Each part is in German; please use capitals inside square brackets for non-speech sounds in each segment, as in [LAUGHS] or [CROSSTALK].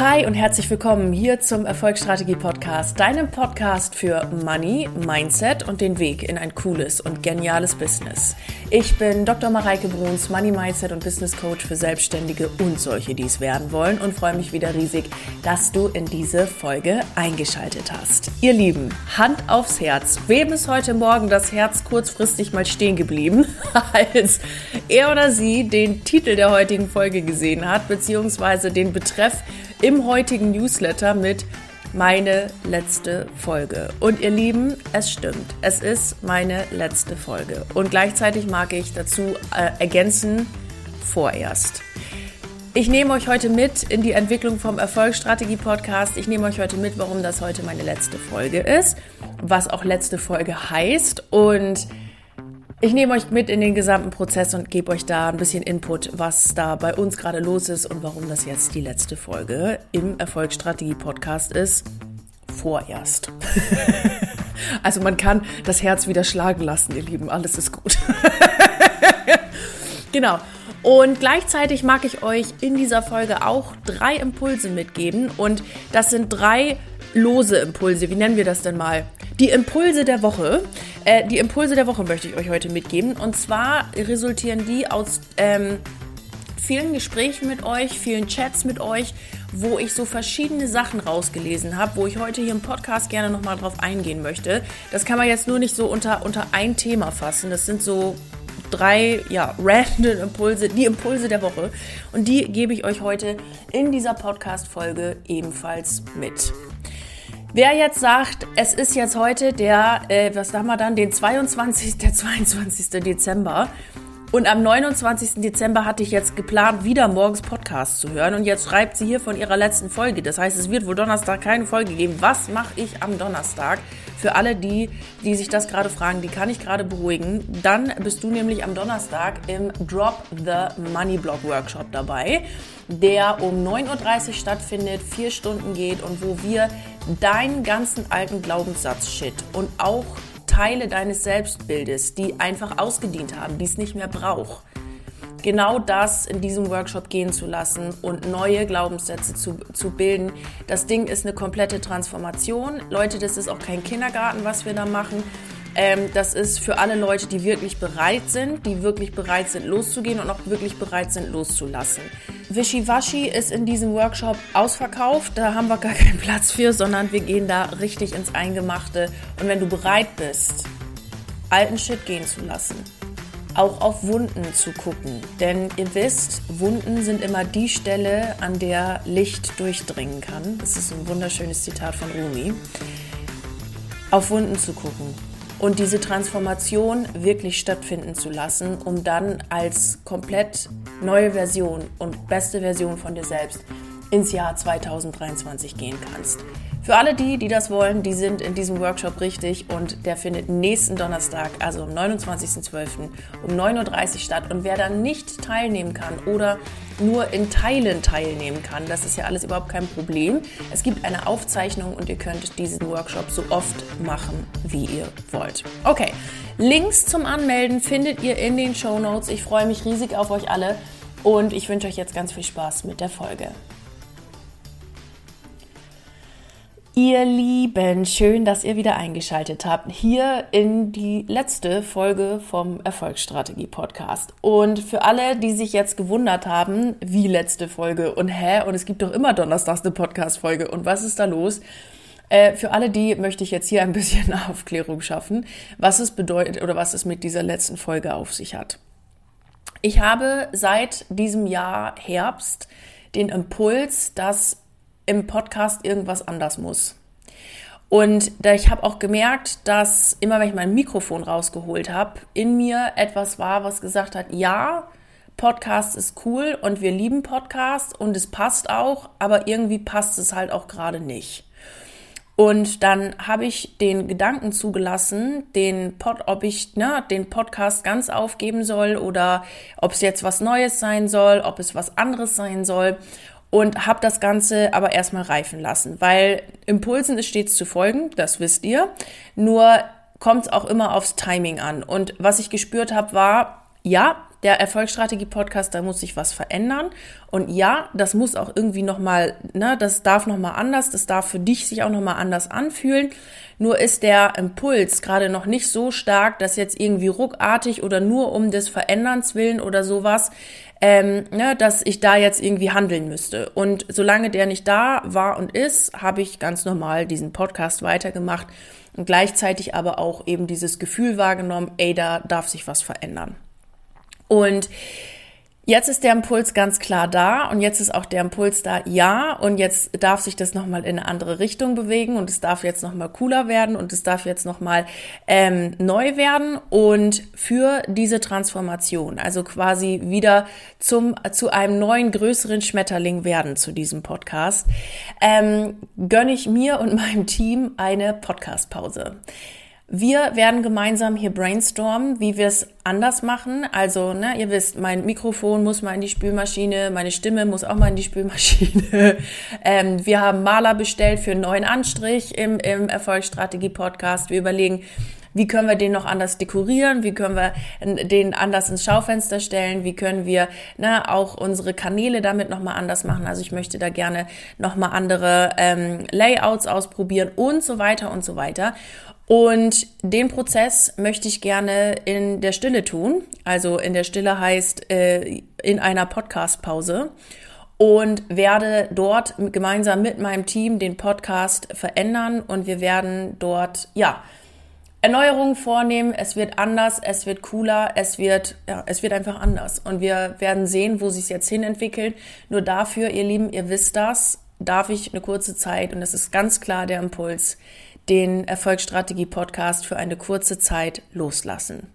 Hi und herzlich willkommen hier zum Erfolgsstrategie Podcast, deinem Podcast für Money, Mindset und den Weg in ein cooles und geniales Business. Ich bin Dr. Mareike Bruns, Money Mindset und Business Coach für Selbstständige und solche, die es werden wollen und freue mich wieder riesig, dass du in diese Folge eingeschaltet hast. Ihr Lieben, Hand aufs Herz. Wem ist heute Morgen das Herz kurzfristig mal stehen geblieben, [LAUGHS] als er oder sie den Titel der heutigen Folge gesehen hat, beziehungsweise den Betreff im heutigen Newsletter mit meine letzte Folge. Und ihr Lieben, es stimmt. Es ist meine letzte Folge. Und gleichzeitig mag ich dazu äh, ergänzen, vorerst. Ich nehme euch heute mit in die Entwicklung vom Erfolgsstrategie Podcast. Ich nehme euch heute mit, warum das heute meine letzte Folge ist, was auch letzte Folge heißt und ich nehme euch mit in den gesamten Prozess und gebe euch da ein bisschen Input, was da bei uns gerade los ist und warum das jetzt die letzte Folge im Erfolgsstrategie-Podcast ist. Vorerst. [LAUGHS] also man kann das Herz wieder schlagen lassen, ihr Lieben. Alles ist gut. [LAUGHS] genau. Und gleichzeitig mag ich euch in dieser Folge auch drei Impulse mitgeben. Und das sind drei lose Impulse. Wie nennen wir das denn mal? Die Impulse der Woche. Äh, die Impulse der Woche möchte ich euch heute mitgeben. Und zwar resultieren die aus ähm, vielen Gesprächen mit euch, vielen Chats mit euch, wo ich so verschiedene Sachen rausgelesen habe, wo ich heute hier im Podcast gerne nochmal drauf eingehen möchte. Das kann man jetzt nur nicht so unter, unter ein Thema fassen. Das sind so drei, ja, random Impulse, die Impulse der Woche. Und die gebe ich euch heute in dieser Podcast-Folge ebenfalls mit. Wer jetzt sagt, es ist jetzt heute der, äh, was sagen wir dann, den 22. der 22. Dezember und am 29. Dezember hatte ich jetzt geplant, wieder morgens Podcast zu hören und jetzt schreibt sie hier von ihrer letzten Folge. Das heißt, es wird wohl Donnerstag keine Folge geben. Was mache ich am Donnerstag? Für alle die, die sich das gerade fragen, die kann ich gerade beruhigen. Dann bist du nämlich am Donnerstag im Drop the Money Blog Workshop dabei der um 9.30 Uhr stattfindet, vier Stunden geht und wo wir deinen ganzen alten Glaubenssatz-Shit und auch Teile deines Selbstbildes, die einfach ausgedient haben, die es nicht mehr braucht, genau das in diesem Workshop gehen zu lassen und neue Glaubenssätze zu, zu bilden. Das Ding ist eine komplette Transformation. Leute, das ist auch kein Kindergarten, was wir da machen. Ähm, das ist für alle Leute, die wirklich bereit sind, die wirklich bereit sind loszugehen und auch wirklich bereit sind loszulassen. Wischiwaschi ist in diesem Workshop ausverkauft, da haben wir gar keinen Platz für, sondern wir gehen da richtig ins Eingemachte. Und wenn du bereit bist, alten Shit gehen zu lassen, auch auf Wunden zu gucken. Denn ihr wisst, Wunden sind immer die Stelle, an der Licht durchdringen kann. Das ist ein wunderschönes Zitat von Rumi. Auf Wunden zu gucken und diese Transformation wirklich stattfinden zu lassen, um dann als komplett neue Version und beste Version von dir selbst ins Jahr 2023 gehen kannst. Für alle die, die das wollen, die sind in diesem Workshop richtig und der findet nächsten Donnerstag, also am 29.12. um 9.30 Uhr statt. Und wer dann nicht teilnehmen kann oder nur in Teilen teilnehmen kann, das ist ja alles überhaupt kein Problem. Es gibt eine Aufzeichnung und ihr könnt diesen Workshop so oft machen, wie ihr wollt. Okay, Links zum Anmelden findet ihr in den Show Notes. Ich freue mich riesig auf euch alle und ich wünsche euch jetzt ganz viel Spaß mit der Folge. Ihr Lieben, schön, dass ihr wieder eingeschaltet habt. Hier in die letzte Folge vom Erfolgsstrategie Podcast. Und für alle, die sich jetzt gewundert haben, wie letzte Folge und hä, und es gibt doch immer donnerstags eine Podcast-Folge und was ist da los? Äh, für alle die möchte ich jetzt hier ein bisschen [LAUGHS] Aufklärung schaffen, was es bedeutet oder was es mit dieser letzten Folge auf sich hat. Ich habe seit diesem Jahr Herbst den Impuls, dass im Podcast irgendwas anders muss. Und ich habe auch gemerkt, dass immer wenn ich mein Mikrofon rausgeholt habe, in mir etwas war, was gesagt hat, ja, Podcast ist cool und wir lieben Podcast und es passt auch, aber irgendwie passt es halt auch gerade nicht. Und dann habe ich den Gedanken zugelassen, den Pod, ob ich ne, den Podcast ganz aufgeben soll oder ob es jetzt was Neues sein soll, ob es was anderes sein soll und habe das Ganze aber erstmal reifen lassen, weil Impulsen ist stets zu folgen, das wisst ihr. Nur kommt es auch immer aufs Timing an. Und was ich gespürt habe, war, ja, der Erfolgsstrategie-Podcast, da muss sich was verändern. Und ja, das muss auch irgendwie nochmal, ne, das darf nochmal anders, das darf für dich sich auch nochmal anders anfühlen. Nur ist der Impuls gerade noch nicht so stark, dass jetzt irgendwie ruckartig oder nur um des Veränderns willen oder sowas, ähm, ne, dass ich da jetzt irgendwie handeln müsste. Und solange der nicht da war und ist, habe ich ganz normal diesen Podcast weitergemacht und gleichzeitig aber auch eben dieses Gefühl wahrgenommen, ey, da darf sich was verändern. Und Jetzt ist der Impuls ganz klar da und jetzt ist auch der Impuls da, ja, und jetzt darf sich das nochmal in eine andere Richtung bewegen und es darf jetzt nochmal cooler werden und es darf jetzt nochmal ähm, neu werden und für diese Transformation, also quasi wieder zum, zu einem neuen, größeren Schmetterling werden zu diesem Podcast, ähm, gönne ich mir und [LAUGHS] meinem Team eine Podcastpause. Wir werden gemeinsam hier brainstormen, wie wir es anders machen. Also, ne, ihr wisst, mein Mikrofon muss mal in die Spülmaschine, meine Stimme muss auch mal in die Spülmaschine. [LAUGHS] ähm, wir haben Maler bestellt für einen neuen Anstrich im, im Erfolgsstrategie-Podcast. Wir überlegen, wie können wir den noch anders dekorieren? Wie können wir den anders ins Schaufenster stellen? Wie können wir ne, auch unsere Kanäle damit nochmal anders machen? Also ich möchte da gerne nochmal andere ähm, Layouts ausprobieren und so weiter und so weiter. Und den Prozess möchte ich gerne in der Stille tun. Also in der Stille heißt äh, in einer Podcast-Pause und werde dort gemeinsam mit meinem Team den Podcast verändern und wir werden dort, ja, Erneuerungen vornehmen. Es wird anders, es wird cooler, es wird, ja, es wird einfach anders. Und wir werden sehen, wo sich es jetzt hin entwickelt. Nur dafür, ihr Lieben, ihr wisst das, darf ich eine kurze Zeit, und das ist ganz klar der Impuls, den Erfolgsstrategie-Podcast für eine kurze Zeit loslassen.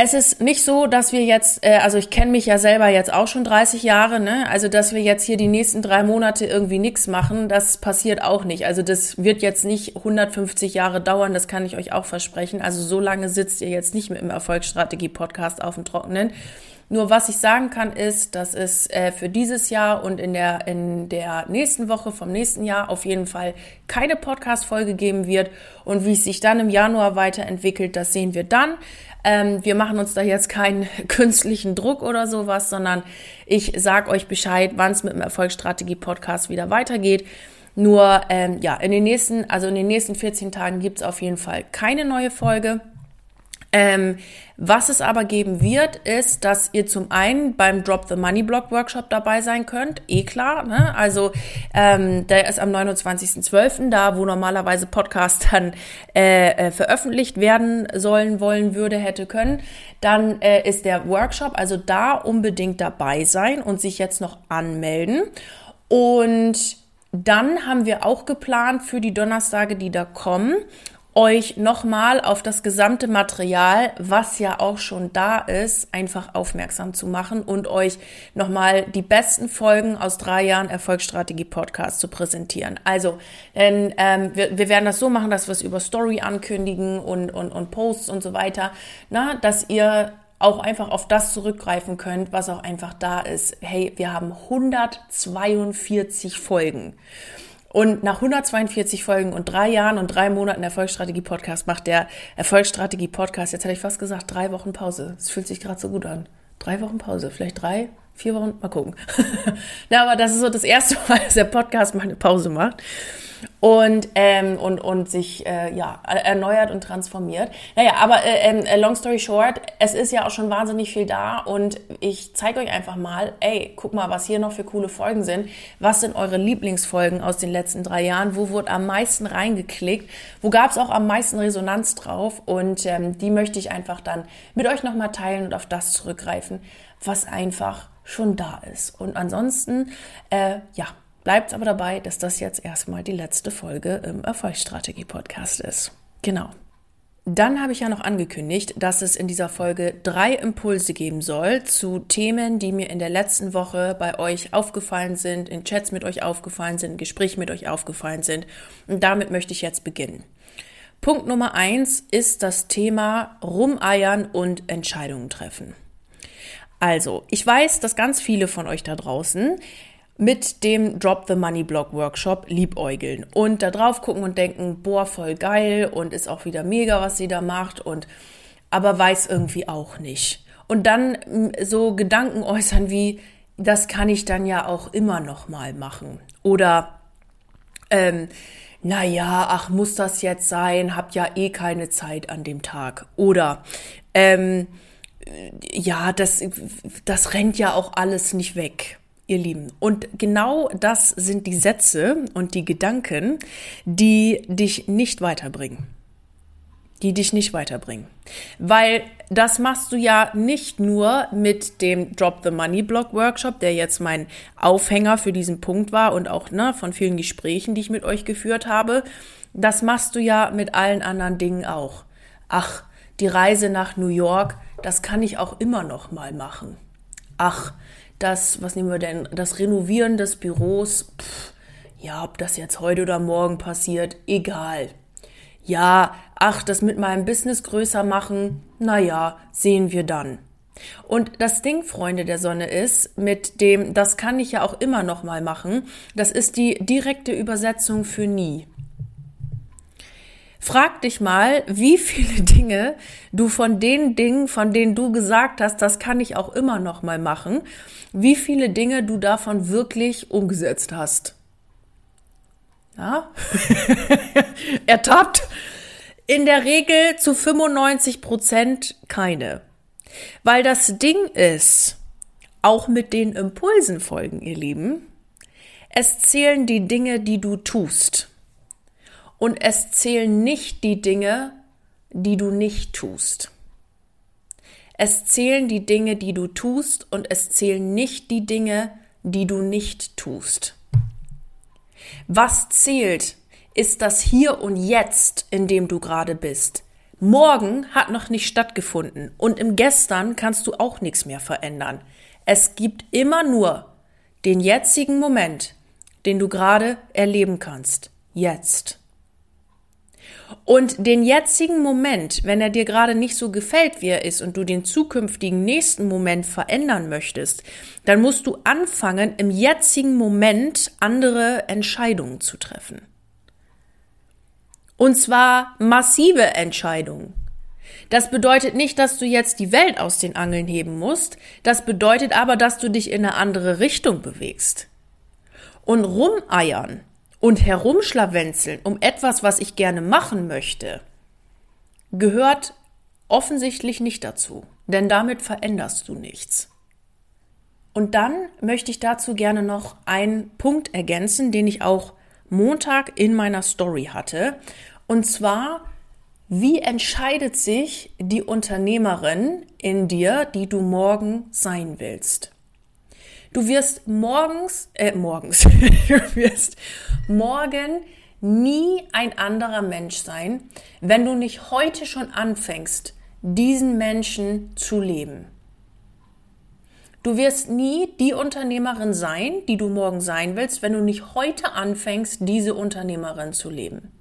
Es ist nicht so, dass wir jetzt, äh, also ich kenne mich ja selber jetzt auch schon 30 Jahre, ne? Also dass wir jetzt hier die nächsten drei Monate irgendwie nichts machen, das passiert auch nicht. Also das wird jetzt nicht 150 Jahre dauern, das kann ich euch auch versprechen. Also so lange sitzt ihr jetzt nicht mit dem Erfolgsstrategie-Podcast auf dem Trockenen. Nur was ich sagen kann, ist, dass es äh, für dieses Jahr und in der, in der nächsten Woche vom nächsten Jahr auf jeden Fall keine Podcast-Folge geben wird. Und wie es sich dann im Januar weiterentwickelt, das sehen wir dann. Ähm, wir machen uns da jetzt keinen [LAUGHS] künstlichen Druck oder sowas, sondern ich sag euch Bescheid, wann es mit dem Erfolgsstrategie-Podcast wieder weitergeht. Nur ähm, ja, in den nächsten, also in den nächsten 14 Tagen gibt es auf jeden Fall keine neue Folge. Ähm, was es aber geben wird, ist, dass ihr zum einen beim Drop the Money Block Workshop dabei sein könnt. Eh klar, ne? Also ähm, der ist am 29.12., da wo normalerweise Podcasts dann äh, äh, veröffentlicht werden sollen, wollen, würde, hätte, können. Dann äh, ist der Workshop, also da unbedingt dabei sein und sich jetzt noch anmelden. Und dann haben wir auch geplant für die Donnerstage, die da kommen, euch nochmal auf das gesamte Material, was ja auch schon da ist, einfach aufmerksam zu machen und euch nochmal die besten Folgen aus drei Jahren Erfolgsstrategie Podcast zu präsentieren. Also, denn ähm, wir, wir werden das so machen, dass wir es über Story ankündigen und, und, und Posts und so weiter, na, dass ihr auch einfach auf das zurückgreifen könnt, was auch einfach da ist. Hey, wir haben 142 Folgen. Und nach 142 Folgen und drei Jahren und drei Monaten Erfolgsstrategie-Podcast macht der Erfolgsstrategie-Podcast, jetzt hätte ich fast gesagt, drei Wochen Pause. Es fühlt sich gerade so gut an. Drei Wochen Pause, vielleicht drei, vier Wochen, mal gucken. [LAUGHS] Na, aber das ist so das erste [LAUGHS] Mal, dass der Podcast mal eine Pause macht und, ähm, und, und sich äh, ja, erneuert und transformiert. Naja, aber äh, ähm, äh, long story short, es ist ja auch schon wahnsinnig viel da und ich zeige euch einfach mal, ey, guck mal, was hier noch für coole Folgen sind. Was sind eure Lieblingsfolgen aus den letzten drei Jahren? Wo wurde am meisten reingeklickt? Wo gab es auch am meisten Resonanz drauf? Und ähm, die möchte ich einfach dann mit euch nochmal teilen und auf das zurückgreifen, was einfach schon da ist. Und ansonsten, äh, ja, Bleibt aber dabei, dass das jetzt erstmal die letzte Folge im Erfolgsstrategie-Podcast ist. Genau. Dann habe ich ja noch angekündigt, dass es in dieser Folge drei Impulse geben soll zu Themen, die mir in der letzten Woche bei euch aufgefallen sind, in Chats mit euch aufgefallen sind, in Gesprächen mit euch aufgefallen sind. Und damit möchte ich jetzt beginnen. Punkt Nummer eins ist das Thema Rumeiern und Entscheidungen treffen. Also, ich weiß, dass ganz viele von euch da draußen mit dem Drop the Money Blog Workshop liebäugeln und da drauf gucken und denken, boah, voll geil und ist auch wieder mega, was sie da macht und aber weiß irgendwie auch nicht. und dann so Gedanken äußern wie, das kann ich dann ja auch immer noch mal machen. Oder, ähm, na ja, ach, muss das jetzt sein? Hab ja eh keine Zeit an dem Tag. Oder, ähm, ja, das, das rennt ja auch alles nicht weg, ihr Lieben. Und genau das sind die Sätze und die Gedanken, die dich nicht weiterbringen. Die dich nicht weiterbringen. Weil das machst du ja nicht nur mit dem Drop the Money Block Workshop, der jetzt mein Aufhänger für diesen Punkt war und auch ne, von vielen Gesprächen, die ich mit euch geführt habe. Das machst du ja mit allen anderen Dingen auch. Ach, die Reise nach New York, das kann ich auch immer noch mal machen. Ach, das, was nehmen wir denn, das Renovieren des Büros, pff, ja, ob das jetzt heute oder morgen passiert, egal. Ja, ach, das mit meinem Business größer machen, na ja, sehen wir dann. Und das Ding, Freunde der Sonne, ist mit dem, das kann ich ja auch immer noch mal machen, das ist die direkte Übersetzung für nie. Frag dich mal, wie viele [LAUGHS] Dinge du von den Dingen, von denen du gesagt hast, das kann ich auch immer noch mal machen, wie viele Dinge du davon wirklich umgesetzt hast. Ja? [LAUGHS] Ertappt. In der Regel zu 95 Prozent keine. Weil das Ding ist, auch mit den Impulsen folgen, ihr Lieben, es zählen die Dinge, die du tust und es zählen nicht die Dinge, die du nicht tust. Es zählen die Dinge, die du tust und es zählen nicht die Dinge, die du nicht tust. Was zählt, ist das Hier und Jetzt, in dem du gerade bist. Morgen hat noch nicht stattgefunden und im Gestern kannst du auch nichts mehr verändern. Es gibt immer nur den jetzigen Moment, den du gerade erleben kannst. Jetzt. Und den jetzigen Moment, wenn er dir gerade nicht so gefällt, wie er ist, und du den zukünftigen nächsten Moment verändern möchtest, dann musst du anfangen, im jetzigen Moment andere Entscheidungen zu treffen. Und zwar massive Entscheidungen. Das bedeutet nicht, dass du jetzt die Welt aus den Angeln heben musst. Das bedeutet aber, dass du dich in eine andere Richtung bewegst. Und rumeiern und herumschlawenzeln um etwas, was ich gerne machen möchte, gehört offensichtlich nicht dazu, denn damit veränderst du nichts. Und dann möchte ich dazu gerne noch einen Punkt ergänzen, den ich auch Montag in meiner Story hatte. Und zwar, wie entscheidet sich die Unternehmerin in dir, die du morgen sein willst? Du wirst morgens, äh, morgens, [LAUGHS] du wirst morgen nie ein anderer Mensch sein, wenn du nicht heute schon anfängst, diesen Menschen zu leben. Du wirst nie die Unternehmerin sein, die du morgen sein willst, wenn du nicht heute anfängst, diese Unternehmerin zu leben.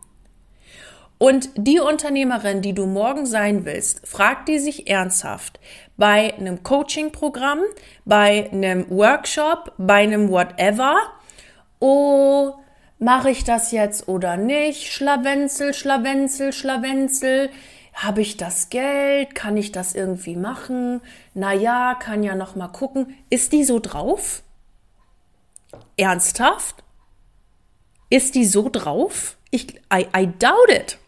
Und die Unternehmerin, die du morgen sein willst, frag die sich ernsthaft bei einem Coaching-Programm, bei einem Workshop, bei einem Whatever. Oh, mache ich das jetzt oder nicht? Schlawenzel, Schlawenzel, Schlawenzel. Habe ich das Geld? Kann ich das irgendwie machen? Na ja, kann ja noch mal gucken. Ist die so drauf? Ernsthaft? Ist die so drauf? Ich, I, I doubt it.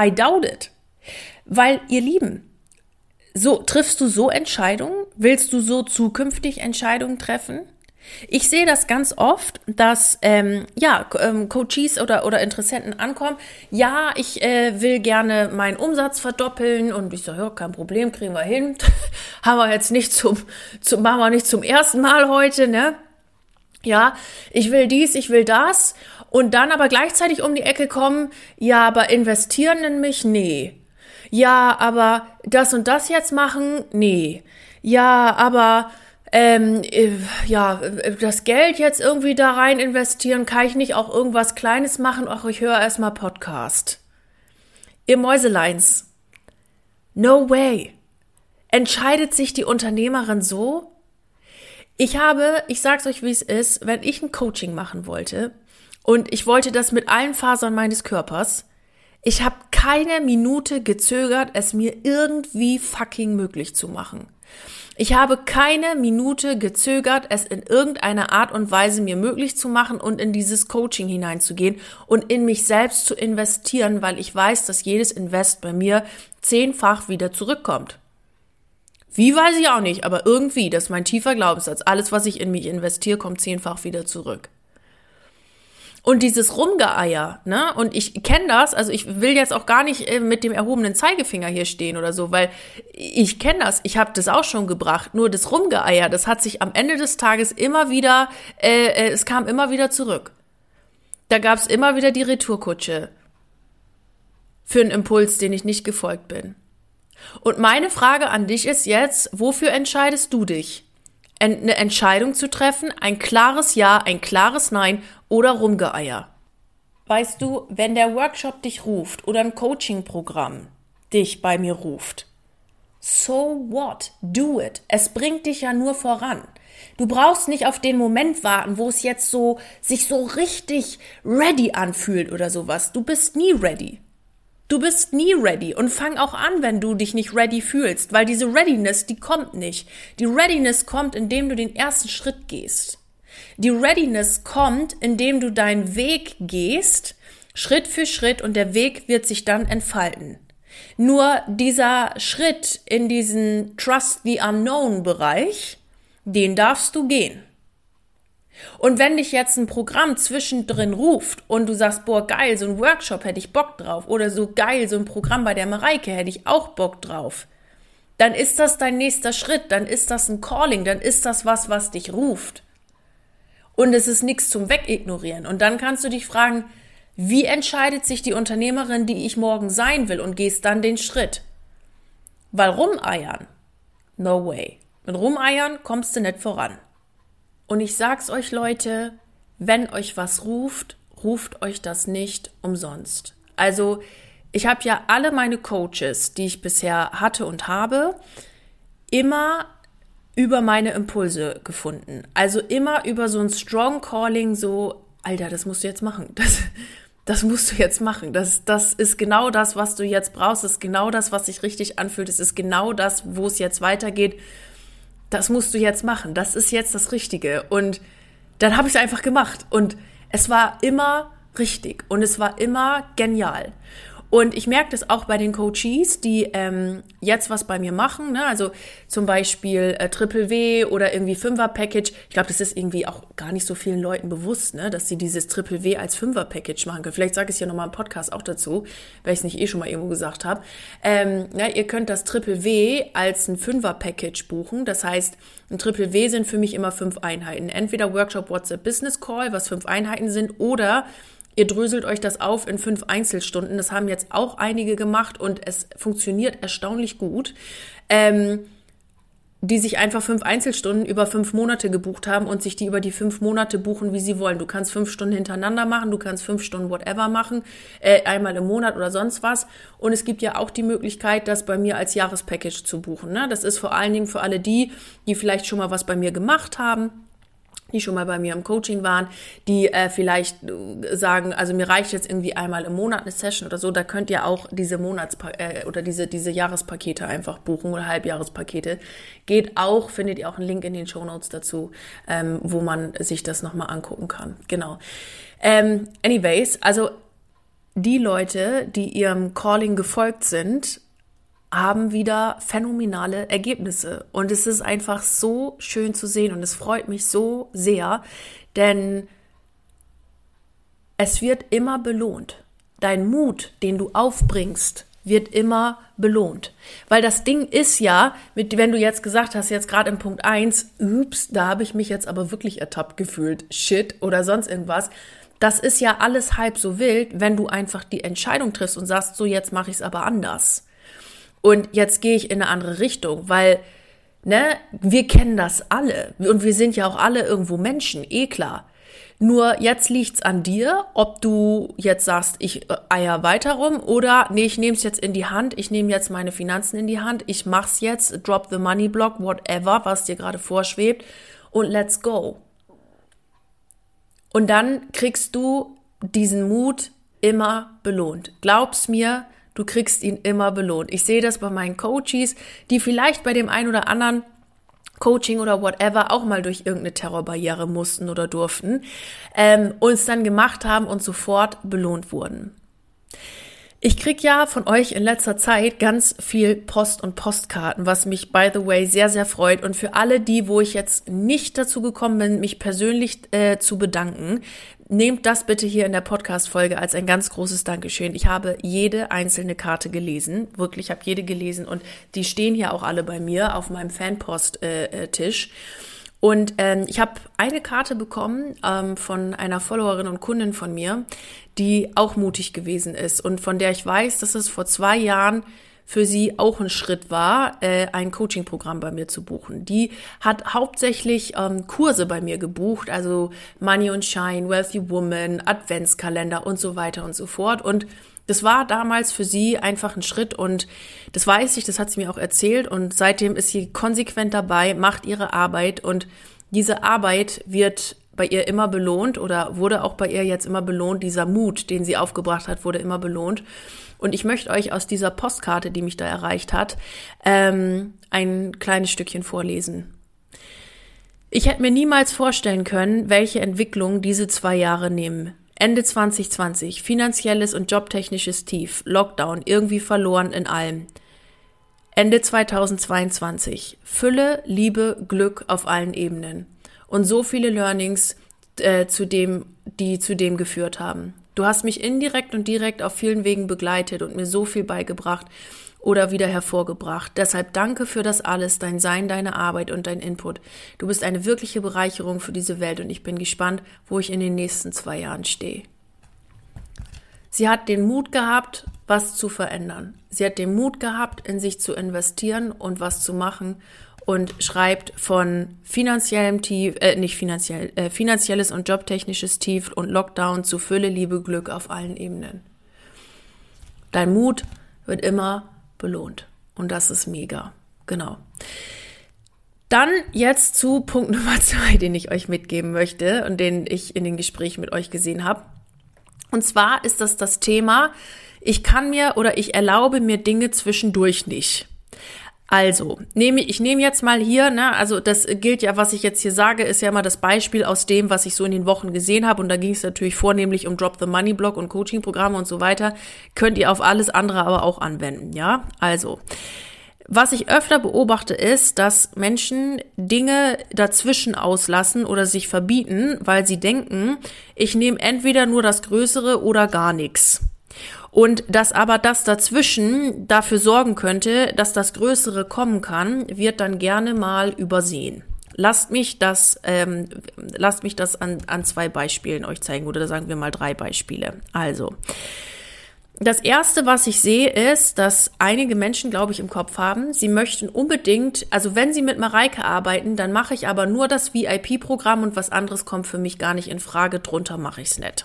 I doubt it. Weil, ihr Lieben, so triffst du so Entscheidungen? Willst du so zukünftig Entscheidungen treffen? Ich sehe das ganz oft, dass ähm, ja ähm, Coaches oder oder Interessenten ankommen. Ja, ich äh, will gerne meinen Umsatz verdoppeln und ich sage, ja, kein Problem, kriegen wir hin. [LAUGHS] Haben wir jetzt nicht zum, zum machen wir nicht zum ersten Mal heute, ne? Ja, ich will dies, ich will das und dann aber gleichzeitig um die Ecke kommen, ja, aber investieren in mich, nee. Ja, aber das und das jetzt machen, nee. Ja, aber ähm, äh, ja, das Geld jetzt irgendwie da rein investieren, kann ich nicht auch irgendwas Kleines machen? Ach, ich höre erstmal Podcast. Ihr Mäuseleins. No way. Entscheidet sich die Unternehmerin so? Ich habe, ich sag's euch, wie es ist, wenn ich ein Coaching machen wollte, und ich wollte das mit allen Fasern meines Körpers. Ich habe keine Minute gezögert, es mir irgendwie fucking möglich zu machen. Ich habe keine Minute gezögert, es in irgendeiner Art und Weise mir möglich zu machen und in dieses Coaching hineinzugehen und in mich selbst zu investieren, weil ich weiß, dass jedes Invest bei mir zehnfach wieder zurückkommt. Wie weiß ich auch nicht, aber irgendwie, das ist mein tiefer Glaubenssatz. Alles, was ich in mich investiere, kommt zehnfach wieder zurück. Und dieses Rumgeeier, ne? Und ich kenne das, also ich will jetzt auch gar nicht äh, mit dem erhobenen Zeigefinger hier stehen oder so, weil ich kenne das, ich habe das auch schon gebracht. Nur das Rumgeeier, das hat sich am Ende des Tages immer wieder, äh, äh, es kam immer wieder zurück. Da gab es immer wieder die Retourkutsche für einen Impuls, den ich nicht gefolgt bin. Und meine Frage an dich ist jetzt, wofür entscheidest du dich? eine Entscheidung zu treffen, ein klares Ja, ein klares Nein oder Rumgeeier. Weißt du, wenn der Workshop dich ruft oder ein Coaching-Programm dich bei mir ruft, so what? Do it. Es bringt dich ja nur voran. Du brauchst nicht auf den Moment warten, wo es jetzt so sich so richtig ready anfühlt oder sowas. Du bist nie ready. Du bist nie ready und fang auch an, wenn du dich nicht ready fühlst, weil diese Readiness, die kommt nicht. Die Readiness kommt, indem du den ersten Schritt gehst. Die Readiness kommt, indem du deinen Weg gehst, Schritt für Schritt und der Weg wird sich dann entfalten. Nur dieser Schritt in diesen Trust the Unknown Bereich, den darfst du gehen. Und wenn dich jetzt ein Programm zwischendrin ruft und du sagst, boah, geil, so ein Workshop hätte ich Bock drauf oder so geil, so ein Programm bei der Mareike hätte ich auch Bock drauf, dann ist das dein nächster Schritt, dann ist das ein Calling, dann ist das was, was dich ruft. Und es ist nichts zum Wegignorieren. Und dann kannst du dich fragen, wie entscheidet sich die Unternehmerin, die ich morgen sein will und gehst dann den Schritt? Weil rumeiern, no way. Mit rumeiern kommst du nicht voran. Und ich sag's euch, Leute, wenn euch was ruft, ruft euch das nicht umsonst. Also, ich habe ja alle meine Coaches, die ich bisher hatte und habe, immer über meine Impulse gefunden. Also immer über so ein Strong Calling, so, Alter, das musst du jetzt machen. [LAUGHS] Das, das musst du jetzt machen. Das, das ist genau das, was du jetzt brauchst. Das ist genau das, was sich richtig anfühlt. Es ist genau das, wo es jetzt weitergeht das musst du jetzt machen, das ist jetzt das Richtige. Und dann habe ich es einfach gemacht. Und es war immer richtig und es war immer genial. Und ich merke das auch bei den Coaches, die ähm, jetzt was bei mir machen. Ne? Also zum Beispiel äh, Triple W oder irgendwie Fünfer-Package. Ich glaube, das ist irgendwie auch gar nicht so vielen Leuten bewusst, ne? dass sie dieses Triple W als Fünfer-Package machen können. Vielleicht sage ich es ja nochmal im Podcast auch dazu, weil ich es nicht eh schon mal irgendwo gesagt habe. Ähm, ja, ihr könnt das Triple W als ein Fünfer-Package buchen. Das heißt, ein Triple W sind für mich immer fünf Einheiten. Entweder Workshop, WhatsApp, Business Call, was fünf Einheiten sind, oder Ihr dröselt euch das auf in fünf Einzelstunden. Das haben jetzt auch einige gemacht und es funktioniert erstaunlich gut. Ähm, die sich einfach fünf Einzelstunden über fünf Monate gebucht haben und sich die über die fünf Monate buchen, wie sie wollen. Du kannst fünf Stunden hintereinander machen, du kannst fünf Stunden whatever machen, äh, einmal im Monat oder sonst was. Und es gibt ja auch die Möglichkeit, das bei mir als Jahrespackage zu buchen. Ne? Das ist vor allen Dingen für alle die, die vielleicht schon mal was bei mir gemacht haben die schon mal bei mir im Coaching waren, die äh, vielleicht äh, sagen, also mir reicht jetzt irgendwie einmal im Monat eine Session oder so, da könnt ihr auch diese Monats- äh, oder diese, diese Jahrespakete einfach buchen oder Halbjahrespakete. Geht auch, findet ihr auch einen Link in den Show Notes dazu, ähm, wo man sich das nochmal angucken kann. Genau. Ähm, anyways, also die Leute, die ihrem Calling gefolgt sind, haben wieder phänomenale Ergebnisse. Und es ist einfach so schön zu sehen und es freut mich so sehr, denn es wird immer belohnt. Dein Mut, den du aufbringst, wird immer belohnt. Weil das Ding ist ja, mit, wenn du jetzt gesagt hast, jetzt gerade im Punkt 1, ups, da habe ich mich jetzt aber wirklich ertappt gefühlt, shit oder sonst irgendwas. Das ist ja alles halb so wild, wenn du einfach die Entscheidung triffst und sagst, so jetzt mache ich es aber anders. Und jetzt gehe ich in eine andere Richtung, weil, ne, wir kennen das alle. Und wir sind ja auch alle irgendwo Menschen, eh klar. Nur jetzt liegt's an dir, ob du jetzt sagst, ich äh, eier weiter rum oder nee, ich nehme es jetzt in die Hand, ich nehme jetzt meine Finanzen in die Hand, ich mach's jetzt, drop the money block, whatever, was dir gerade vorschwebt und let's go. Und dann kriegst du diesen Mut immer belohnt. Glaub's mir, du kriegst ihn immer belohnt. Ich sehe das bei meinen Coaches, die vielleicht bei dem einen oder anderen Coaching oder whatever auch mal durch irgendeine Terrorbarriere mussten oder durften, ähm, uns dann gemacht haben und sofort belohnt wurden. Ich krieg ja von euch in letzter Zeit ganz viel Post und Postkarten, was mich by the way sehr, sehr freut. Und für alle die, wo ich jetzt nicht dazu gekommen bin, mich persönlich äh, zu bedanken, nehmt das bitte hier in der Podcast-Folge als ein ganz großes Dankeschön. Ich habe jede einzelne Karte gelesen, wirklich, ich habe jede gelesen und die stehen hier auch alle bei mir auf meinem Fanpost-Tisch. Äh, äh, und ähm, ich habe eine Karte bekommen ähm, von einer Followerin und Kundin von mir, die auch mutig gewesen ist und von der ich weiß, dass es vor zwei Jahren für sie auch ein Schritt war, äh, ein Coaching-Programm bei mir zu buchen. Die hat hauptsächlich ähm, Kurse bei mir gebucht, also Money and Shine, Wealthy Woman, Adventskalender und so weiter und so fort. Und das war damals für sie einfach ein Schritt und das weiß ich, das hat sie mir auch erzählt und seitdem ist sie konsequent dabei, macht ihre Arbeit und diese Arbeit wird bei ihr immer belohnt oder wurde auch bei ihr jetzt immer belohnt. Dieser Mut, den sie aufgebracht hat, wurde immer belohnt. Und ich möchte euch aus dieser Postkarte, die mich da erreicht hat, ähm, ein kleines Stückchen vorlesen. Ich hätte mir niemals vorstellen können, welche Entwicklung diese zwei Jahre nehmen. Ende 2020, finanzielles und jobtechnisches Tief, Lockdown, irgendwie verloren in allem. Ende 2022, Fülle, Liebe, Glück auf allen Ebenen. Und so viele Learnings, äh, zu dem, die zu dem geführt haben. Du hast mich indirekt und direkt auf vielen Wegen begleitet und mir so viel beigebracht oder wieder hervorgebracht. Deshalb danke für das alles, dein Sein, deine Arbeit und dein Input. Du bist eine wirkliche Bereicherung für diese Welt und ich bin gespannt, wo ich in den nächsten zwei Jahren stehe. Sie hat den Mut gehabt, was zu verändern. Sie hat den Mut gehabt, in sich zu investieren und was zu machen und schreibt von finanziellem Tief, äh, nicht finanziell, äh, finanzielles und jobtechnisches Tief und Lockdown zu Fülle, Liebe, Glück auf allen Ebenen. Dein Mut wird immer belohnt. Und das ist mega. Genau. Dann jetzt zu Punkt [LAUGHS] Nummer zwei, den ich euch mitgeben möchte und den ich in den Gesprächen mit euch gesehen habe. Und zwar ist das das Thema, ich kann mir oder ich erlaube mir Dinge zwischendurch nicht. Also, nehme, ich nehme jetzt mal hier, ne, also das gilt ja, was ich jetzt hier sage, ist ja immer das Beispiel aus dem, was ich so in den Wochen gesehen habe. Und da ging es natürlich vornehmlich um Drop the Money Block und Coaching-Programme und so weiter. Könnt ihr auf alles andere aber auch anwenden, ja? Also. Was ich öfter beobachte, ist, dass Menschen Dinge dazwischen auslassen oder sich verbieten, weil sie denken, ich nehme entweder nur das Größere oder gar nichts. Und dass aber das dazwischen dafür sorgen könnte, dass das Größere kommen kann, wird dann gerne mal übersehen. Lasst mich das, ähm, lasst mich das an, an zwei Beispielen euch zeigen oder sagen wir mal drei Beispiele. Also, das erste, was ich sehe, ist, dass einige Menschen, glaube ich, im Kopf haben, sie möchten unbedingt, also wenn sie mit Mareike arbeiten, dann mache ich aber nur das VIP-Programm und was anderes kommt für mich gar nicht in Frage. Drunter mache ich es nicht.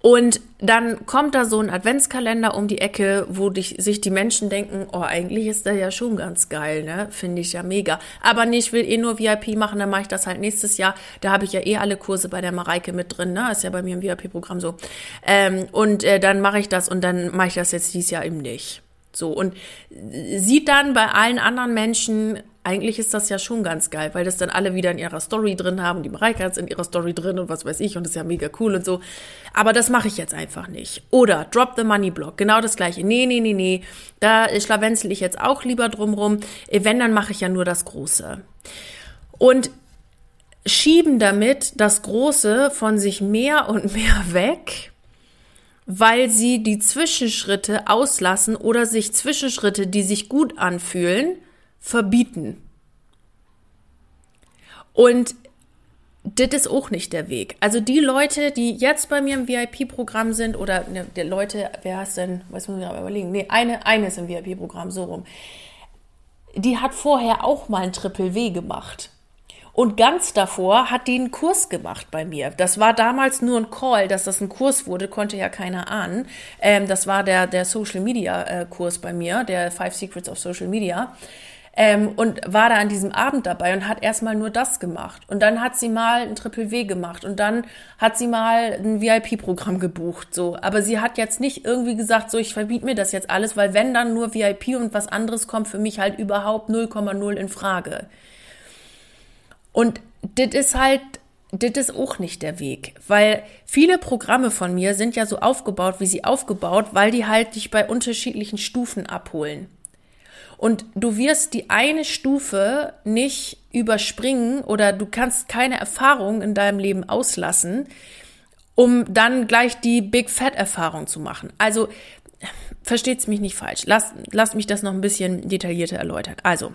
Und dann kommt da so ein Adventskalender um die Ecke, wo dich, sich die Menschen denken, oh, eigentlich ist der ja schon ganz geil, ne? Finde ich ja mega. Aber nee, ich will eh nur VIP machen, dann mache ich das halt nächstes Jahr. Da habe ich ja eh alle Kurse bei der Mareike mit drin, ne? Ist ja bei mir im VIP-Programm so. Ähm, und äh, dann mache ich das und dann mache ich das jetzt dieses Jahr eben nicht. So, und sieht dann bei allen anderen Menschen eigentlich ist das ja schon ganz geil, weil das dann alle wieder in ihrer Story drin haben. Die Mareike hat es in ihrer Story drin und was weiß ich und das ist ja mega cool und so. Aber das mache ich jetzt einfach nicht. Oder Drop the Money Block, genau das gleiche. Nee, nee, nee, nee. Da schlawenzel ich jetzt auch lieber drumrum. Wenn, dann mache ich ja nur das Große. Und schieben damit das Große von sich mehr und [LAUGHS] mehr weg, weil sie die Zwischenschritte auslassen oder sich Zwischenschritte, die sich gut anfühlen, verbieten. Und das ist auch nicht der Weg. Also die Leute, die jetzt bei mir im VIP-Programm sind, oder ne, der Leute, wer heißt denn, was muss ich gerade überlegen? Nee, eine, eine ist im VIP-Programm, so rum. Die hat vorher auch mal ein Triple W gemacht. Und ganz davor hat die einen Kurs gemacht bei mir. Das war damals nur ein Call, dass das ein Kurs wurde, konnte ja keiner ahnen. Ähm, das war der, der Social Media äh, Kurs bei mir, der Five Secrets of Social Media. Ähm, und war da an diesem Abend dabei und hat erstmal nur das gemacht. Und dann hat sie mal ein Triple W gemacht und dann hat sie mal ein VIP-Programm gebucht. So, aber sie hat jetzt nicht irgendwie gesagt, so ich verbiete mir das jetzt alles, weil wenn dann nur VIP und was anderes kommt für mich halt überhaupt 0,0 in Frage. Und das ist halt das ist auch nicht der Weg, weil viele Programme von mir sind ja so aufgebaut, wie sie aufgebaut, weil die halt dich bei unterschiedlichen Stufen abholen. Und du wirst die eine Stufe nicht überspringen oder du kannst keine Erfahrung in deinem Leben auslassen, um dann gleich die Big Fat Erfahrung zu machen. Also versteht's mich nicht falsch. Lass, lass mich das noch ein bisschen detaillierter erläutern. Also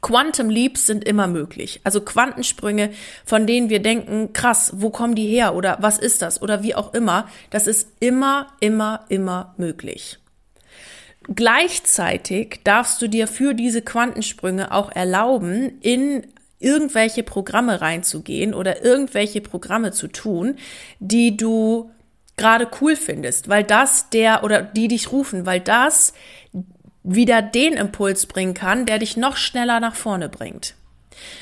Quantum Leaps sind immer möglich. Also Quantensprünge, von denen wir denken, krass, wo kommen die her oder was ist das oder wie auch immer, das ist immer, immer, immer möglich. Gleichzeitig darfst du dir für diese Quantensprünge auch erlauben, in irgendwelche Programme reinzugehen oder irgendwelche Programme zu tun, die du gerade cool findest, weil das der oder die dich rufen, weil das wieder den Impuls bringen kann, der dich noch schneller nach vorne bringt.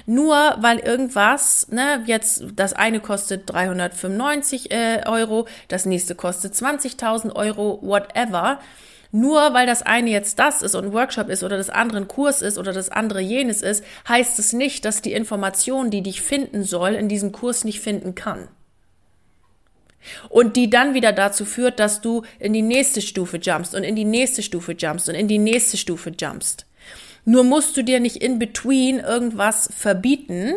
Nur weil irgendwas, ne, jetzt das eine kostet 395 äh, Euro, das nächste kostet 20.000 Euro, whatever. Nur weil das eine jetzt das ist und ein Workshop ist oder das andere ein Kurs ist oder das andere jenes ist, heißt es nicht, dass die Information, die dich finden soll, in diesem Kurs nicht finden kann. Und die dann wieder dazu führt, dass du in die nächste Stufe jumpst und in die nächste Stufe jumpst und in die nächste Stufe jumpst. Nur musst du dir nicht in between irgendwas verbieten,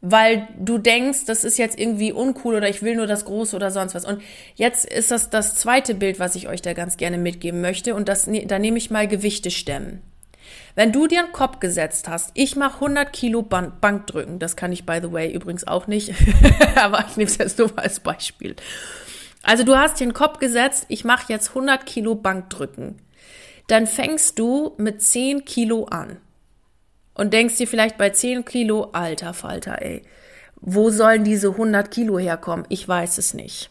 weil du denkst, das ist jetzt irgendwie uncool oder ich will nur das Große oder sonst was. Und jetzt ist das das zweite Bild, was ich euch da ganz gerne mitgeben möchte. Und das, ne, da nehme ich mal Gewichte stemmen. Wenn du dir einen Kopf gesetzt hast, ich mache 100 Kilo Bankdrücken, das kann ich by the way übrigens auch nicht, [LAUGHS] aber ich nehme es jetzt nur als Beispiel. Also du hast dir einen Kopf gesetzt, ich mache jetzt 100 Kilo Bankdrücken. Dann fängst du mit 10 Kilo an und denkst dir vielleicht bei 10 Kilo, alter Falter, ey, wo sollen diese 100 Kilo herkommen? Ich weiß es nicht.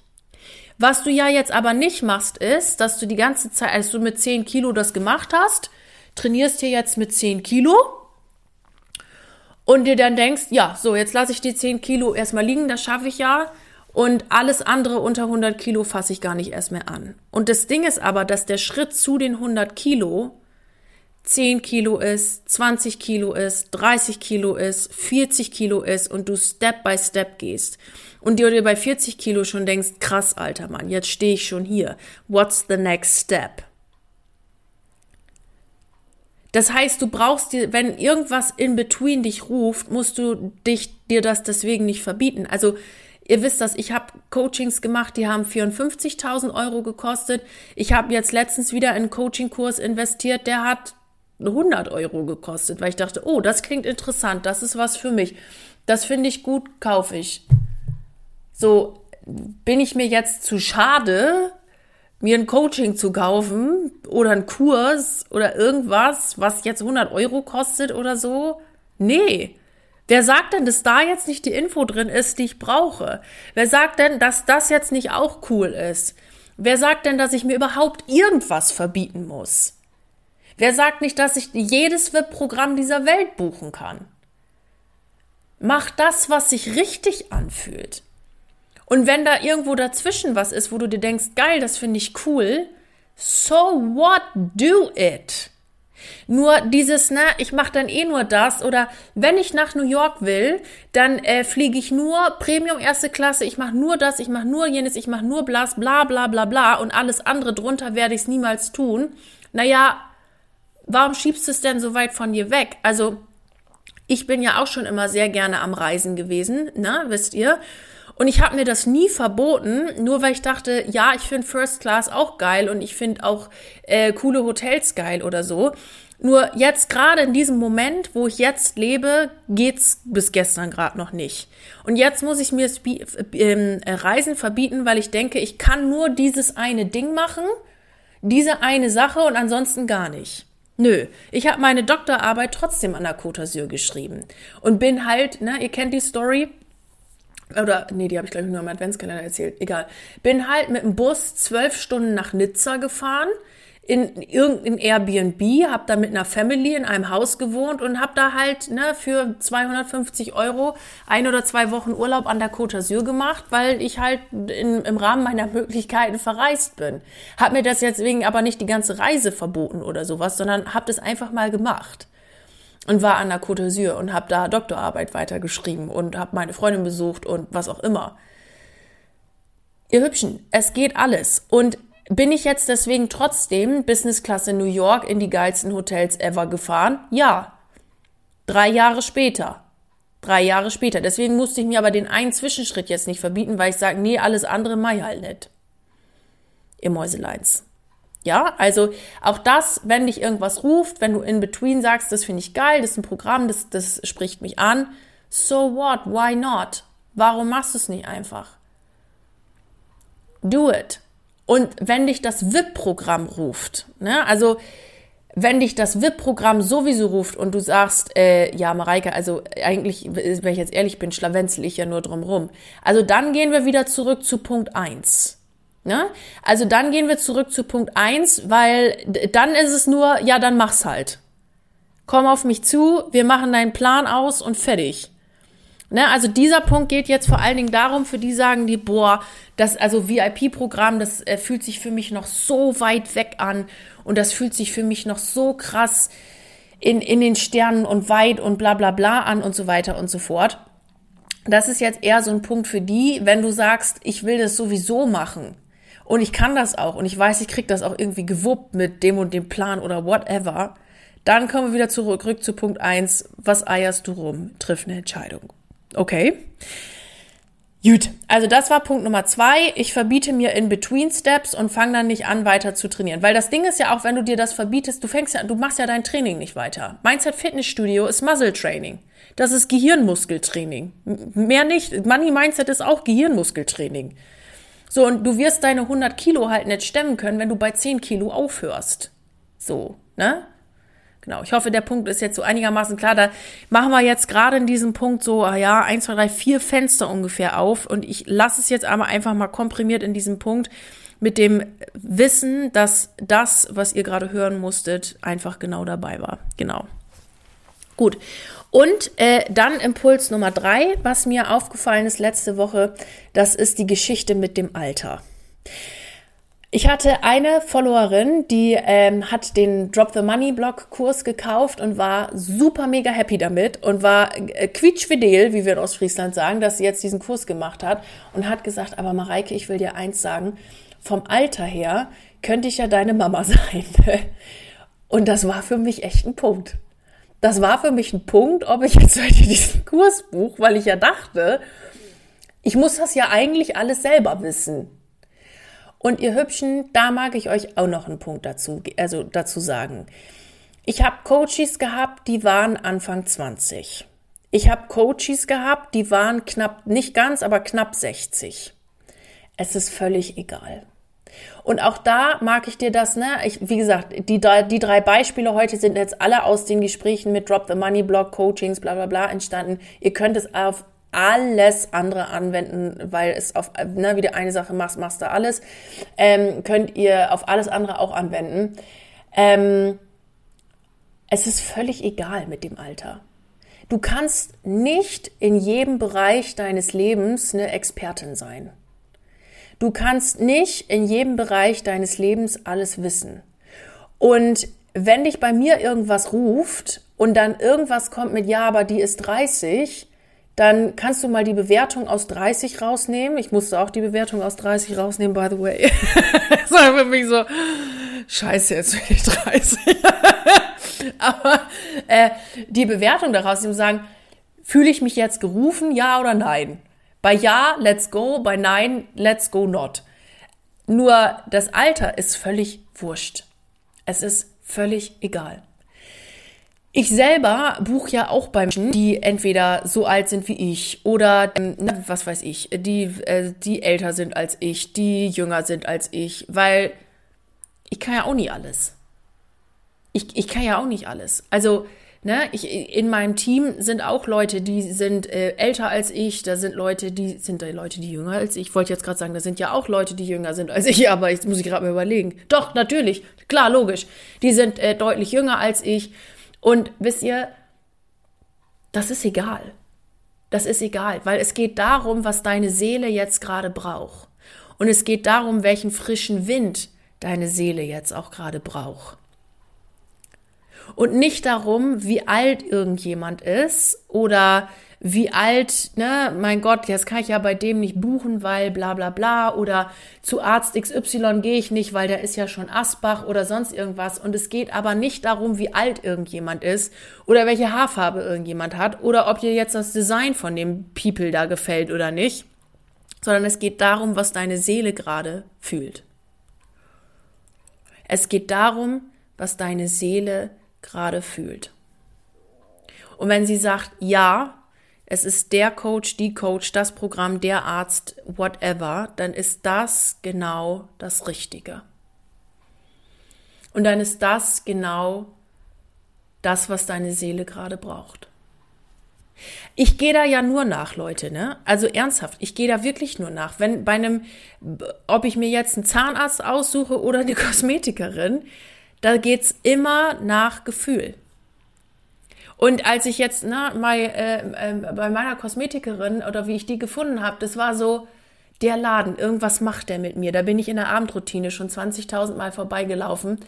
Was du ja jetzt aber nicht machst, ist, dass du die ganze Zeit, als du mit 10 Kilo das gemacht hast, trainierst hier jetzt mit 10 Kilo und dir dann denkst, ja, so, jetzt lasse ich die 10 Kilo erstmal liegen, das schaffe ich ja. Und alles andere unter 100 Kilo fasse ich gar nicht erst mehr an. Und das Ding ist aber, dass der Schritt zu den 100 Kilo 10 Kilo ist, 20 Kilo ist, 30 Kilo ist, 40 Kilo ist und du Step by Step gehst. Und dir bei 40 Kilo schon denkst, krass, alter Mann, jetzt stehe ich schon hier. What's the next step? Das heißt, du brauchst dir, wenn irgendwas in between dich ruft, musst du dich, dir das deswegen nicht verbieten. Also, ihr wisst das, ich habe Coachings gemacht, die haben 54.000 Euro gekostet. Ich habe jetzt letztens wieder einen Coaching-Kurs investiert, der hat 100 Euro gekostet, weil ich dachte, oh, das klingt interessant, das ist was für mich. Das finde ich gut, kaufe ich. So, bin ich mir jetzt zu schade, mir ein Coaching zu kaufen oder einen Kurs oder irgendwas, was jetzt 100 Euro kostet oder so. Nee. Wer sagt denn, dass da jetzt nicht die Info drin ist, die ich brauche? Wer sagt denn, dass das jetzt nicht auch cool ist? Wer sagt denn, dass ich mir überhaupt irgendwas verbieten muss? Wer sagt nicht, dass ich jedes VIP-Programm dieser Welt buchen kann? Mach das, was sich richtig anfühlt. Und wenn da irgendwo dazwischen was ist, wo du dir denkst, geil, das finde ich cool, so what, do it. Nur dieses, ne, ich mache dann eh nur das oder wenn ich nach New York will, dann äh, fliege ich nur Premium erste Klasse, ich mache nur das, ich mache nur jenes, ich mache nur blas, bla bla bla bla und alles andere drunter werde ich es niemals tun. Naja, warum schiebst du es denn so weit von dir weg? Also, ich bin ja auch schon immer sehr gerne am Reisen gewesen, ne, wisst ihr? Und ich habe mir das nie verboten, nur weil ich dachte, ja, ich finde First Class auch geil und ich finde auch äh, coole Hotels geil oder so. Nur jetzt gerade in diesem Moment, wo ich jetzt lebe, geht's bis gestern gerade noch nicht. Und jetzt muss ich mir das äh, Reisen verbieten, weil ich denke, ich kann nur dieses eine Ding machen, diese eine Sache und ansonsten gar nicht. Nö, ich habe meine Doktorarbeit trotzdem an der Côte d'Azur geschrieben und bin halt, ne, ihr kennt die Story, oder, nee, die habe ich, glaube ich, nur im Adventskalender erzählt. Egal. Bin halt mit dem Bus zwölf Stunden nach Nizza gefahren. In irgendein Airbnb, habe da mit einer Family in einem Haus gewohnt und habe da halt ne, für 250 Euro ein oder zwei Wochen Urlaub an der Côte d'Azur gemacht, weil ich halt in, im Rahmen meiner [LAUGHS] Möglichkeiten verreist bin. Hab mir das jetzt wegen aber nicht die ganze Reise verboten oder sowas, sondern habe das einfach mal gemacht und war an der Côte d'Azur und habe da Doktorarbeit weitergeschrieben und habe meine Freundin besucht und was auch immer. Ihr Hübschen, es geht alles. Und bin ich jetzt deswegen trotzdem Business Class in New York in die geilsten Hotels ever gefahren? Ja. Drei Jahre später. Drei Jahre später. Deswegen musste ich mir aber den einen Zwischenschritt jetzt nicht verbieten, weil ich sage, nee, alles andere ich halt nicht. Ihr Mäuseleins. Ja, also auch das, wenn dich irgendwas ruft, wenn du in between sagst, das finde ich geil, das ist ein Programm, das, das spricht mich an. So what? Why not? Warum machst du es nicht einfach? Do it. Und wenn dich das VIP-Programm ruft, ne, also wenn dich das VIP-Programm sowieso ruft und du sagst, äh, ja, Mareike, also eigentlich, wenn ich jetzt ehrlich bin, schlawenzel ich ja nur drum rum. Also dann gehen wir wieder zurück zu Punkt eins. Ne? Also dann gehen wir zurück zu Punkt eins, weil dann ist es nur, ja, dann mach's halt. Komm auf mich zu, wir machen deinen Plan aus und fertig. Ne, also dieser Punkt geht jetzt vor allen Dingen darum, für die sagen die, boah, das also VIP-Programm, das äh, fühlt sich für mich noch so weit weg an und das fühlt sich für mich noch so krass in, in den Sternen und weit und bla bla bla an und so weiter und so fort. Das ist jetzt eher so ein Punkt für die, wenn du sagst, ich will das sowieso machen und ich kann das auch und ich weiß, ich krieg das auch irgendwie gewuppt mit dem und dem Plan oder whatever, dann kommen wir wieder zurück, zurück zu Punkt eins. Was eierst du rum? Triff eine Entscheidung. Okay. Gut, also das war Punkt Nummer zwei. Ich verbiete mir In-Between-Steps und fange dann nicht an, weiter zu trainieren. Weil das Ding ist ja auch, wenn du dir das verbietest, du fängst ja, du machst ja dein Training nicht weiter. Mindset Fitnessstudio ist Muscle Training. Das ist Gehirnmuskeltraining. Mehr nicht. Money Mindset ist auch Gehirnmuskeltraining. So, und du wirst deine 100 Kilo halt nicht stemmen können, wenn du bei 10 Kilo aufhörst. So, ne? Genau, ich hoffe, der Punkt ist jetzt so einigermaßen klar. Da machen wir jetzt gerade in diesem Punkt so, ah ja, eins, zwei, drei, vier Fenster ungefähr auf. Und ich lasse es jetzt aber einfach mal komprimiert in diesem Punkt mit dem Wissen, dass das, was ihr gerade hören musstet, einfach genau dabei war. Genau. Gut. Und äh, dann Impuls Nummer drei, was mir aufgefallen ist letzte Woche, das ist die Geschichte mit dem Alter. Ich hatte eine Followerin, die ähm, hat den Drop the Money Blog Kurs gekauft und war super mega happy damit und war äh, quietschfidel, wie wir in Ostfriesland sagen, dass sie jetzt diesen Kurs gemacht hat und hat gesagt, aber Mareike, ich will dir eins sagen, vom Alter her könnte ich ja deine Mama [LAUGHS] sein. und das war für mich echt ein Punkt. Das war für mich ein Punkt, ob ich jetzt heute diesen Kurs buch, weil ich ja dachte, ich muss das ja eigentlich alles selber wissen. Und ihr Hübschen, da mag ich euch auch noch einen Punkt dazu, also dazu sagen. Ich habe Coaches gehabt, die waren Anfang 20. Ich habe Coaches gehabt, die waren knapp, nicht ganz, aber knapp 60. Es ist völlig egal. Und auch da mag ich dir das, ne? Ich, wie gesagt, die, die drei Beispiele heute sind jetzt alle aus den Gesprächen mit Drop the Money Blog, Coachings, bla bla bla entstanden. Ihr könnt es auf alles andere anwenden, weil es auf, ne, wie du eine Sache machst, machst du alles, ähm, könnt ihr auf alles andere auch anwenden. Ähm, es ist völlig egal mit dem Alter. Du kannst nicht in jedem Bereich deines Lebens eine Expertin sein. Du kannst nicht in jedem Bereich deines Lebens alles wissen. Und wenn dich bei mir irgendwas ruft und dann irgendwas kommt mit, ja, aber die ist 30, dann kannst du mal die Bewertung aus 30 rausnehmen. Ich musste auch die Bewertung aus 30 rausnehmen, by the way. [LAUGHS] das war für mich so, scheiße, jetzt bin ich 30. [LAUGHS] Aber äh, die Bewertung daraus nehmen sagen, fühle ich mich jetzt gerufen, ja oder nein? Bei ja, let's go, bei nein, let's go not. Nur das Alter ist völlig wurscht. Es ist völlig egal. Ich selber buche ja auch bei Menschen, die entweder so alt sind wie ich oder, ähm, na, was weiß ich, die, äh, die älter sind als ich, die jünger sind als ich, weil ich kann ja auch nie alles. Ich, ich kann ja auch nicht alles. Also Ne? Ich, in meinem Team sind auch Leute, die sind äh, älter als ich, da sind Leute, die sind da Leute, die jünger als ich. Ich wollte jetzt gerade sagen, da sind ja auch Leute, die jünger sind als ich, [LAUGHS] aber jetzt muss ich gerade mal überlegen. Doch, natürlich, klar, logisch. Die sind äh, deutlich jünger als ich. Und wisst ihr, das ist egal. Das ist egal, weil es geht darum, was deine Seele jetzt gerade braucht. Und es geht darum, welchen frischen Wind deine Seele jetzt auch gerade braucht. Und nicht darum, wie alt irgendjemand ist oder wie alt, ne, mein Gott, jetzt kann ich ja bei dem nicht buchen, weil bla bla bla oder zu Arzt XY gehe ich nicht, weil der ist ja schon Asbach oder sonst irgendwas. Und es geht aber nicht darum, wie alt irgendjemand ist oder welche Haarfarbe irgendjemand hat oder ob dir jetzt das Design von dem People da gefällt oder nicht, sondern es geht darum, was deine Seele gerade fühlt. Es geht darum, was deine Seele gerade fühlt. Und wenn sie sagt, ja, es ist der Coach, die Coach, das Programm, der Arzt, whatever, dann ist das genau das Richtige. Und dann ist das genau das, was deine Seele gerade braucht. Ich gehe da ja nur nach, Leute, ne? Also ernsthaft, ich gehe da wirklich nur nach. Wenn bei einem, ob ich mir jetzt einen Zahnarzt aussuche oder eine [LAUGHS] Kosmetikerin, da geht's immer nach Gefühl. Und als ich jetzt na, mal, äh, äh, bei meiner Kosmetikerin oder wie ich die gefunden habe, das war so, der Laden, irgendwas macht der mit mir. Da bin ich in der Abendroutine schon 20.000 Mal vorbeigelaufen.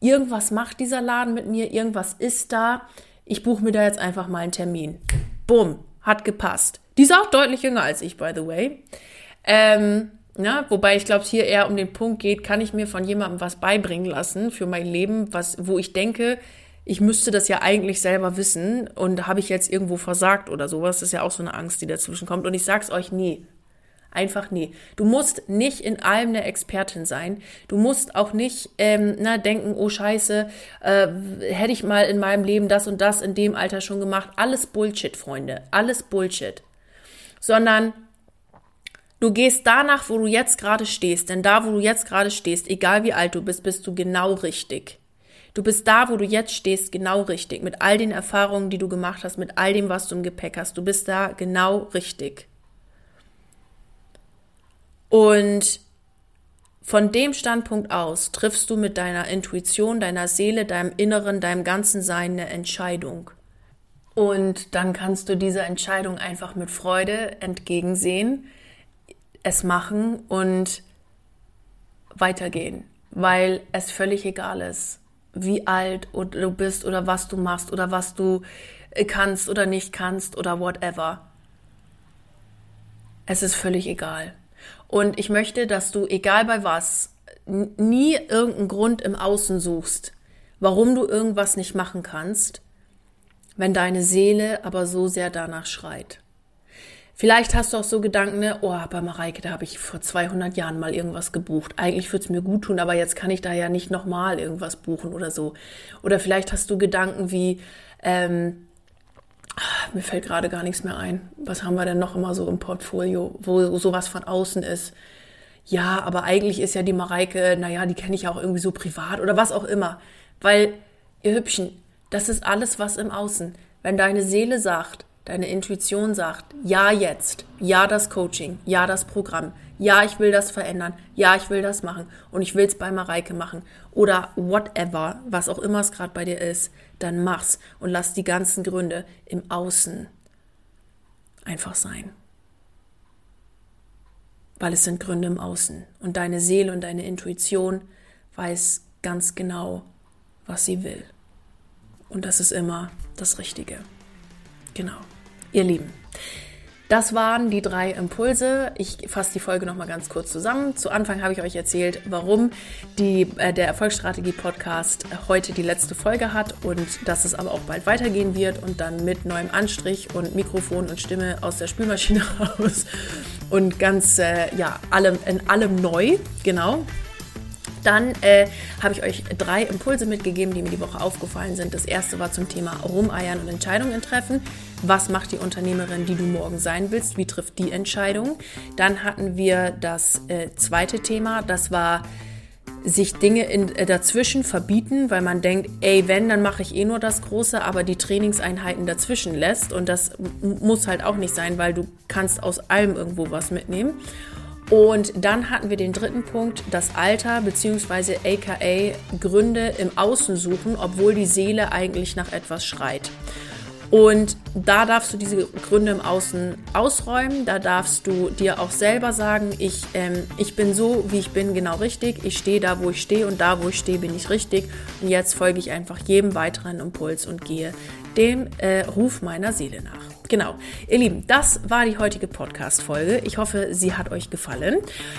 Irgendwas macht dieser Laden mit mir, irgendwas ist da. Ich buche mir da jetzt einfach mal einen Termin. Bumm, hat gepasst. Die ist auch deutlich jünger als ich, by the way. Ähm, na, wobei ich glaube, es hier eher um den Punkt geht, kann ich mir von jemandem was beibringen lassen für mein Leben, was, wo ich denke, ich müsste das ja eigentlich selber wissen und habe ich jetzt irgendwo versagt oder sowas. Das ist ja auch so eine Angst, die dazwischen kommt. Und ich sag's euch nie. Einfach nie. Du musst nicht in allem eine Expertin sein. Du musst auch nicht ähm, na, denken, oh Scheiße, äh, hätte ich mal in meinem Leben das und das in dem Alter schon gemacht. Alles Bullshit, Freunde. Alles Bullshit. Sondern du gehst danach, wo du jetzt gerade stehst. Denn da, wo du jetzt gerade stehst, egal wie alt du bist, bist du genau richtig. Du bist da, wo du jetzt stehst, genau richtig. Mit all den Erfahrungen, die du gemacht hast, mit all dem, was du im Gepäck hast. Du bist da genau richtig. Und von dem Standpunkt aus triffst du mit deiner Intuition, deiner Seele, deinem Inneren, deinem ganzen Sein eine Entscheidung. Und dann kannst du dieser Entscheidung einfach mit Freude entgegensehen, es machen und weitergehen, weil es völlig egal ist, wie alt du bist oder was du machst oder was du kannst oder nicht kannst oder whatever. Es ist völlig egal. Und ich möchte, dass du, egal bei was, nie irgendeinen Grund im Außen suchst, warum du irgendwas nicht machen kannst, wenn deine Seele aber so sehr danach schreit. Vielleicht hast du auch so Gedanken, ne, oh, bei Mareike, da habe ich vor 200 Jahren mal irgendwas gebucht. Eigentlich würde es mir gut tun, aber jetzt kann ich da ja nicht nochmal irgendwas buchen oder so. Oder vielleicht hast du Gedanken wie, ähm, ah, mir fällt gerade gar nichts mehr ein. Was haben wir denn noch immer so im Portfolio, wo sowas von außen ist? Ja, aber eigentlich ist ja die Mareike, naja, die kenne ich ja auch irgendwie so privat oder was auch immer. Weil, ihr Hübschen, das ist alles was im Außen. Wenn deine Seele sagt, Deine Intuition sagt, ja jetzt, ja das Coaching, ja das Programm, ja ich will das verändern, ja ich will das machen und ich will es bei Mareike machen oder whatever, was auch immer es gerade bei dir ist, dann mach's und lass die ganzen Gründe im Außen einfach sein. Weil es sind Gründe im Außen und deine Seele und deine Intuition weiß ganz genau, was sie will. Und das ist immer das Richtige. Genau. Ihr Lieben. Das waren die drei Impulse. Ich fasse die Folge noch mal ganz kurz zusammen. Zu Anfang habe ich euch erzählt, warum die, äh, der Erfolgsstrategie-Podcast heute die letzte Folge hat und dass es aber auch bald weitergehen wird und dann mit neuem Anstrich und Mikrofon und Stimme aus der Spülmaschine [LAUGHS] raus und ganz, äh, ja, allem, in allem neu, genau. Dann äh, habe ich euch drei Impulse mitgegeben, die mir die Woche aufgefallen sind. Das erste war zum Thema Rumeiern und Entscheidungen treffen. Was macht die Unternehmerin, die du morgen sein willst? Wie trifft die Entscheidung? Dann hatten wir das äh, zweite Thema, das war sich Dinge in, äh, dazwischen verbieten, weil man denkt, ey, wenn, dann mache ich eh nur das Große, aber die Trainingseinheiten dazwischen lässt. Und das muss halt auch nicht sein, weil du kannst aus allem irgendwo was mitnehmen. Und dann hatten wir den dritten Punkt, das Alter bzw. aka Gründe im Außen suchen, obwohl die Seele eigentlich nach etwas schreit. Und da darfst du diese Gründe im Außen ausräumen. Da darfst du dir auch selber sagen, ich, ähm, ich bin so, wie ich bin, genau richtig. Ich stehe da, wo ich stehe und da, wo ich stehe, bin ich richtig. Und jetzt folge ich einfach jedem weiteren Impuls und gehe dem äh, Ruf meiner Seele nach. Genau. Ihr Lieben, das war die heutige Podcast-Folge. Ich hoffe, sie hat euch gefallen.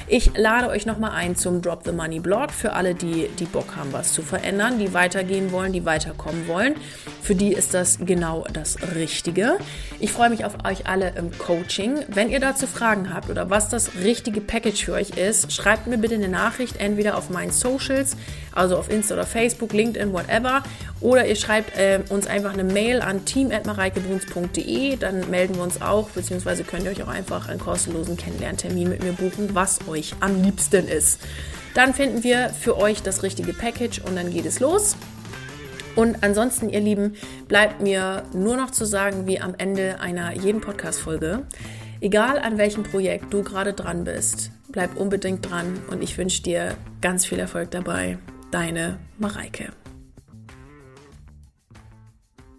Ich lade euch nochmal ein zum Drop the Money Blog für alle, die, die Bock haben, was zu verändern, die weitergehen wollen, die weiterkommen wollen. Für die ist das genau das Richtige. Ich freue mich auf euch alle im Coaching. Wenn ihr dazu Fragen habt oder was das richtige Package für euch ist, schreibt mir bitte eine Nachricht, entweder auf meinen Socials, also auf Insta oder Facebook, LinkedIn, whatever, oder ihr schreibt äh, uns einfach eine Mail an team.mareikebruns.de dann melden wir uns auch, beziehungsweise könnt ihr euch auch einfach einen kostenlosen Kennenlerntermin mit mir buchen, was euch am liebsten ist. Dann finden wir für euch das richtige Package und dann geht es los. Und ansonsten, ihr Lieben, bleibt mir nur noch zu sagen, wie am Ende einer jeden Podcast-Folge, egal an welchem Projekt du gerade dran bist, bleib unbedingt dran und ich wünsche dir ganz viel Erfolg dabei. Deine Mareike.